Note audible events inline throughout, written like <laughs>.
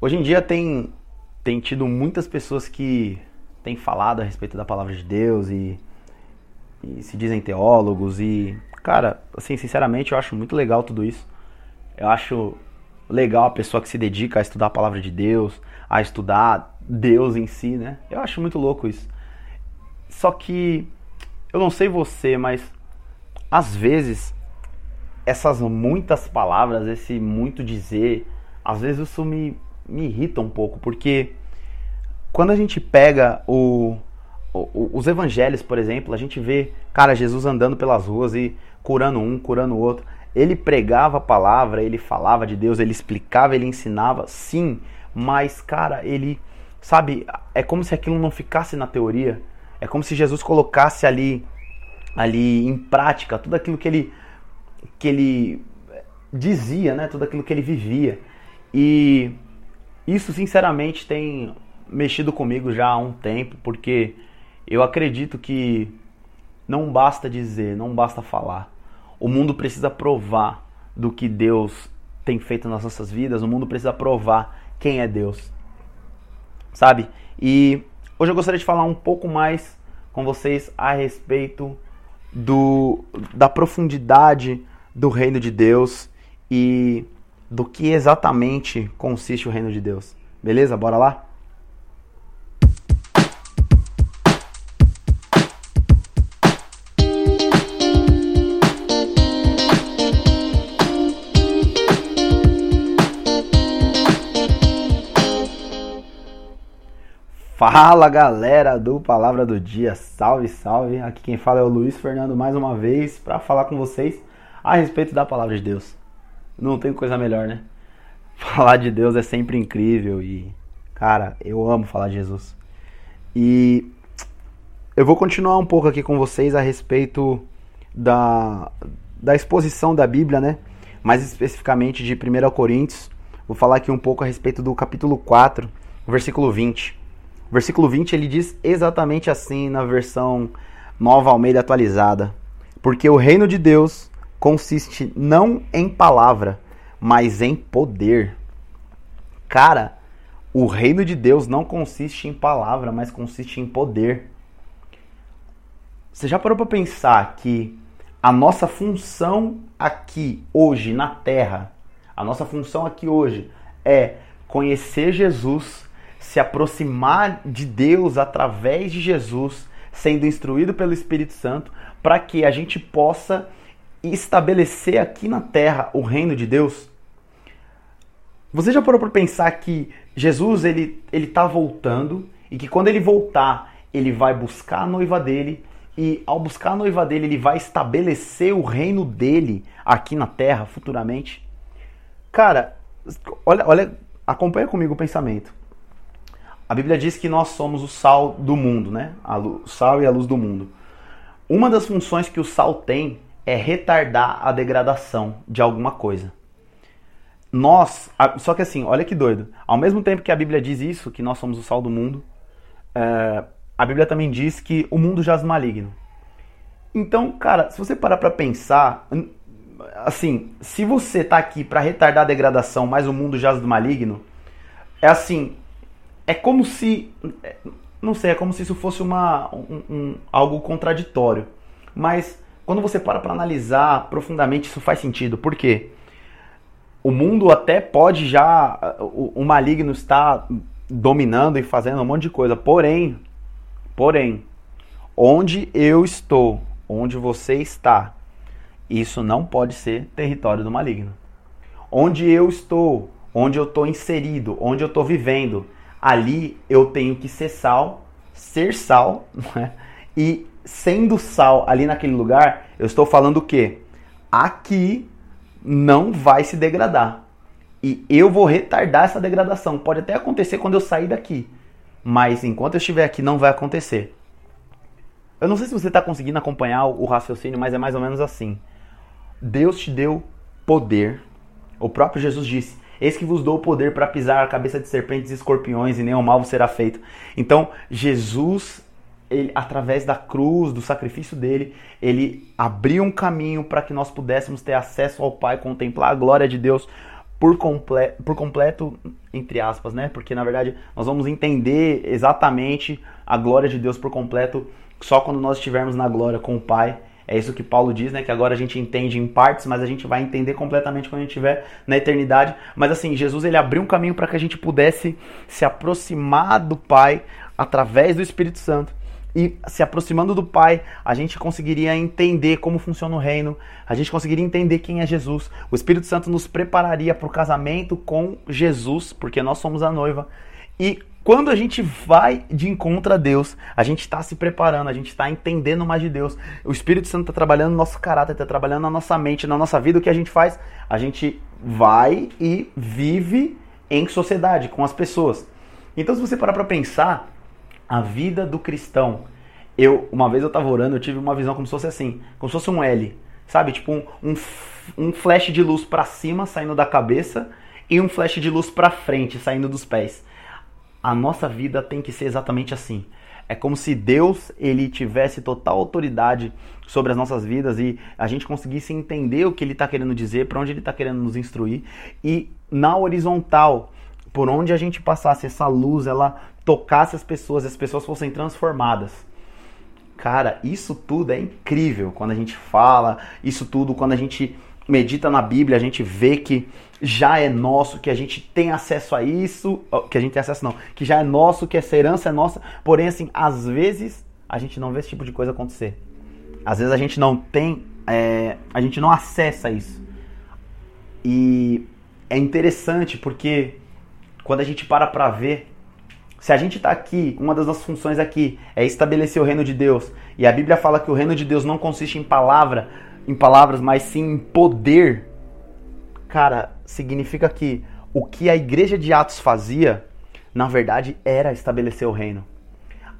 Hoje em dia tem, tem tido muitas pessoas que têm falado a respeito da palavra de Deus e, e se dizem teólogos e, cara, assim, sinceramente eu acho muito legal tudo isso. Eu acho legal a pessoa que se dedica a estudar a palavra de Deus, a estudar Deus em si, né? Eu acho muito louco isso. Só que eu não sei você, mas às vezes essas muitas palavras, esse muito dizer, às vezes isso me, me irrita um pouco, porque quando a gente pega o, o, os evangelhos, por exemplo, a gente vê, cara, Jesus andando pelas ruas e curando um, curando o outro. Ele pregava a palavra, ele falava de Deus, ele explicava, ele ensinava, sim, mas, cara, ele, sabe, é como se aquilo não ficasse na teoria, é como se Jesus colocasse ali, ali em prática tudo aquilo que ele, que ele dizia, né, tudo aquilo que ele vivia. E isso, sinceramente, tem mexido comigo já há um tempo, porque eu acredito que não basta dizer, não basta falar. O mundo precisa provar do que Deus tem feito nas nossas vidas, o mundo precisa provar quem é Deus. Sabe? E hoje eu gostaria de falar um pouco mais com vocês a respeito do da profundidade do reino de Deus e do que exatamente consiste o reino de Deus. Beleza? Bora lá? Fala galera do Palavra do Dia, salve, salve! Aqui quem fala é o Luiz Fernando mais uma vez para falar com vocês a respeito da Palavra de Deus. Não tem coisa melhor, né? <laughs> Falar de Deus é sempre incrível e, cara, eu amo falar de Jesus. E eu vou continuar um pouco aqui com vocês a respeito da, da exposição da Bíblia, né? Mais especificamente de 1 Coríntios. Vou falar aqui um pouco a respeito do capítulo 4, versículo 20. O versículo 20 ele diz exatamente assim na versão Nova Almeida atualizada: Porque o reino de Deus consiste não em palavra, mas em poder. Cara, o reino de Deus não consiste em palavra, mas consiste em poder. Você já parou para pensar que a nossa função aqui hoje na terra, a nossa função aqui hoje é conhecer Jesus se aproximar de Deus através de Jesus, sendo instruído pelo Espírito Santo, para que a gente possa estabelecer aqui na terra o reino de Deus? Você já parou para pensar que Jesus ele ele está voltando e que quando ele voltar ele vai buscar a noiva dele e ao buscar a noiva dele ele vai estabelecer o reino dele aqui na terra futuramente? Cara, olha, olha, acompanha comigo o pensamento. A Bíblia diz que nós somos o sal do mundo, né? O sal e a luz do mundo. Uma das funções que o sal tem é retardar a degradação de alguma coisa. Nós, só que assim, olha que doido. Ao mesmo tempo que a Bíblia diz isso, que nós somos o sal do mundo, é, a Bíblia também diz que o mundo jaz maligno. Então, cara, se você parar pra pensar, assim, se você tá aqui para retardar a degradação, mas o mundo jaz do maligno, é assim, é como se. Não sei, é como se isso fosse uma, um, um, algo contraditório. Mas quando você para para analisar profundamente, isso faz sentido. Por quê? O mundo até pode já. O, o maligno está dominando e fazendo um monte de coisa. Porém, porém, onde eu estou, onde você está, isso não pode ser território do maligno. Onde eu estou, onde eu estou inserido, onde eu estou vivendo, ali eu tenho que ser sal, ser sal, <laughs> é? e sendo sal ali naquele lugar, eu estou falando o quê? Aqui não vai se degradar. E eu vou retardar essa degradação. Pode até acontecer quando eu sair daqui. Mas enquanto eu estiver aqui, não vai acontecer. Eu não sei se você está conseguindo acompanhar o raciocínio, mas é mais ou menos assim. Deus te deu poder. O próprio Jesus disse: Eis que vos dou o poder para pisar a cabeça de serpentes e escorpiões, e nenhum mal vos será feito. Então, Jesus, ele, através da cruz, do sacrifício dele, ele abriu um caminho para que nós pudéssemos ter acesso ao Pai, contemplar a glória de Deus por, comple por completo, entre aspas, né? Porque na verdade nós vamos entender exatamente a glória de Deus por completo só quando nós estivermos na glória com o Pai. É isso que Paulo diz, né? Que agora a gente entende em partes, mas a gente vai entender completamente quando a gente estiver na eternidade. Mas assim, Jesus ele abriu um caminho para que a gente pudesse se aproximar do Pai através do Espírito Santo. E se aproximando do Pai, a gente conseguiria entender como funciona o reino, a gente conseguiria entender quem é Jesus. O Espírito Santo nos prepararia para o casamento com Jesus, porque nós somos a noiva. E quando a gente vai de encontro a Deus, a gente está se preparando, a gente está entendendo mais de Deus. O Espírito Santo está trabalhando no nosso caráter, está trabalhando na nossa mente, na nossa vida. O que a gente faz? A gente vai e vive em sociedade com as pessoas. Então, se você parar para pensar, a vida do cristão, eu uma vez eu estava orando, eu tive uma visão como se fosse assim, como se fosse um L, sabe? Tipo um, um, um flash de luz para cima saindo da cabeça e um flash de luz para frente saindo dos pés a nossa vida tem que ser exatamente assim. É como se Deus ele tivesse total autoridade sobre as nossas vidas e a gente conseguisse entender o que ele está querendo dizer, para onde ele está querendo nos instruir e na horizontal, por onde a gente passasse essa luz, ela tocasse as pessoas, as pessoas fossem transformadas. Cara, isso tudo é incrível quando a gente fala, isso tudo quando a gente medita na Bíblia, a gente vê que já é nosso, que a gente tem acesso a isso, que a gente tem acesso não, que já é nosso, que essa herança é nossa. Porém, assim, às vezes a gente não vê esse tipo de coisa acontecer. Às vezes a gente não tem, é, a gente não acessa isso. E é interessante porque quando a gente para para ver, se a gente está aqui, uma das nossas funções aqui é estabelecer o reino de Deus, e a Bíblia fala que o reino de Deus não consiste em palavra, em palavras, mas sim em poder, cara, significa que o que a igreja de Atos fazia, na verdade, era estabelecer o reino.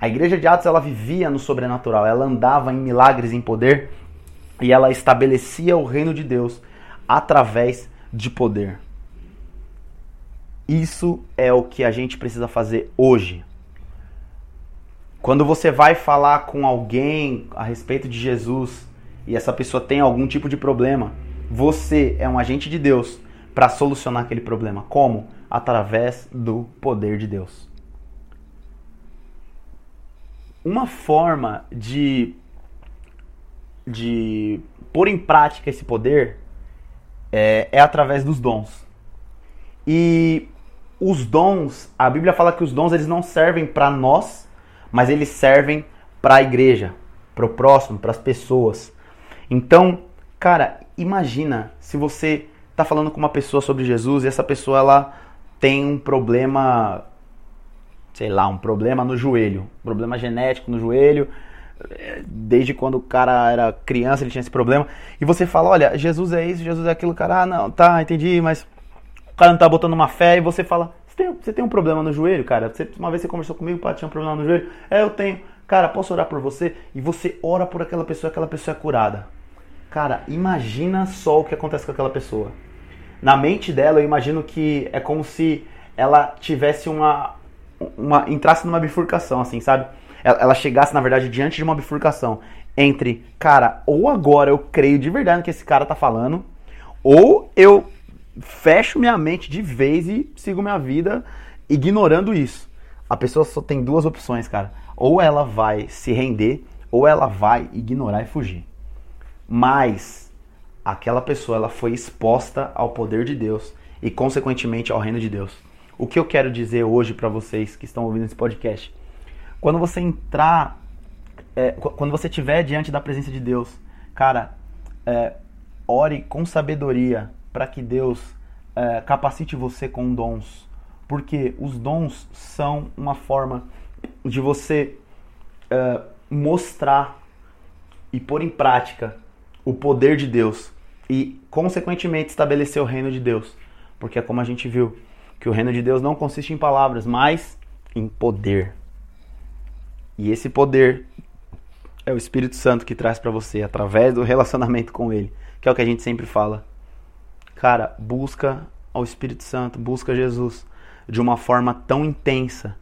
A igreja de Atos ela vivia no sobrenatural, ela andava em milagres, em poder, e ela estabelecia o reino de Deus através de poder. Isso é o que a gente precisa fazer hoje. Quando você vai falar com alguém a respeito de Jesus, e essa pessoa tem algum tipo de problema, você é um agente de Deus para solucionar aquele problema. Como? Através do poder de Deus. Uma forma de, de pôr em prática esse poder é, é através dos dons. E os dons, a Bíblia fala que os dons eles não servem para nós, mas eles servem para a igreja, para o próximo, para as pessoas. Então, cara, imagina se você está falando com uma pessoa sobre Jesus e essa pessoa ela tem um problema, sei lá, um problema no joelho, um problema genético no joelho, desde quando o cara era criança ele tinha esse problema, e você fala, olha, Jesus é isso, Jesus é aquilo, cara, ah, não, tá, entendi, mas cara não tá botando uma fé, e você fala, você tem, você tem um problema no joelho, cara? Você, uma vez você conversou comigo, pá, tinha um problema no joelho? É, eu tenho. Cara, posso orar por você? E você ora por aquela pessoa, aquela pessoa é curada. Cara, imagina só o que acontece com aquela pessoa. Na mente dela, eu imagino que é como se ela tivesse uma. uma entrasse numa bifurcação, assim, sabe? Ela, ela chegasse, na verdade, diante de uma bifurcação entre, cara, ou agora eu creio de verdade no que esse cara tá falando, ou eu fecho minha mente de vez e sigo minha vida ignorando isso. A pessoa só tem duas opções, cara. Ou ela vai se render, ou ela vai ignorar e fugir mas aquela pessoa ela foi exposta ao poder de Deus e consequentemente ao reino de Deus. O que eu quero dizer hoje para vocês que estão ouvindo esse podcast? Quando você entrar, é, quando você estiver diante da presença de Deus, cara, é, ore com sabedoria para que Deus é, capacite você com dons, porque os dons são uma forma de você é, mostrar e pôr em prática o poder de Deus e, consequentemente, estabelecer o reino de Deus. Porque é como a gente viu, que o reino de Deus não consiste em palavras, mas em poder. E esse poder é o Espírito Santo que traz para você através do relacionamento com ele, que é o que a gente sempre fala. Cara, busca ao Espírito Santo, busca Jesus de uma forma tão intensa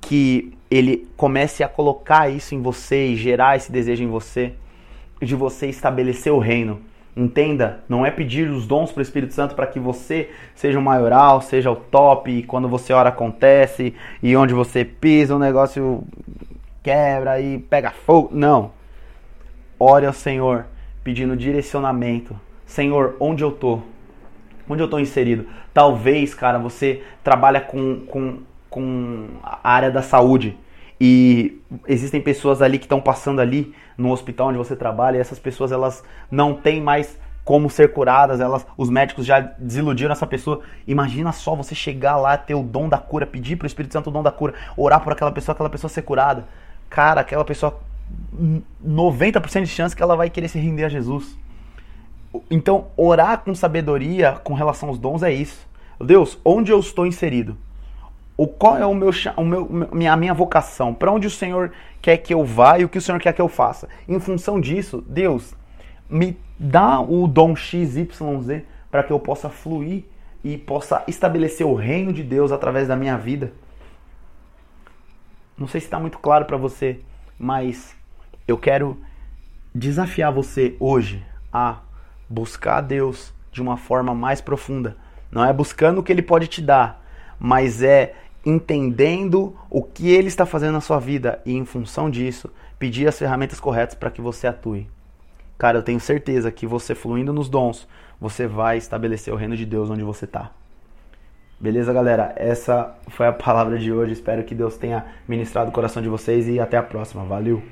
que ele comece a colocar isso em você e gerar esse desejo em você de você estabelecer o reino Entenda, não é pedir os dons para o Espírito Santo para que você seja o maioral, seja o top, e quando você ora acontece, e onde você pisa o negócio quebra e pega fogo. Não. Ore ao Senhor, pedindo direcionamento. Senhor, onde eu tô? Onde eu tô inserido? Talvez, cara, você trabalha com, com, com a área da saúde e existem pessoas ali que estão passando ali no hospital onde você trabalha e essas pessoas elas não têm mais como ser curadas, elas, os médicos já desiludiram essa pessoa. Imagina só você chegar lá, ter o dom da cura, pedir para o Espírito Santo o dom da cura, orar por aquela pessoa, aquela pessoa ser curada. Cara, aquela pessoa 90% de chance que ela vai querer se render a Jesus. Então, orar com sabedoria com relação aos dons é isso. Deus, onde eu estou inserido? o qual é o meu, o meu minha, a minha vocação, para onde o Senhor quer que eu vá e o que o Senhor quer que eu faça. Em função disso, Deus me dá o dom XYZ para que eu possa fluir e possa estabelecer o reino de Deus através da minha vida. Não sei se está muito claro para você, mas eu quero desafiar você hoje a buscar Deus de uma forma mais profunda. Não é buscando o que Ele pode te dar, mas é entendendo o que ele está fazendo na sua vida e, em função disso, pedir as ferramentas corretas para que você atue. Cara, eu tenho certeza que você fluindo nos dons, você vai estabelecer o reino de Deus onde você está. Beleza, galera? Essa foi a <laughs> palavra de hoje. Espero que Deus tenha ministrado o coração de vocês e até a próxima. Valeu!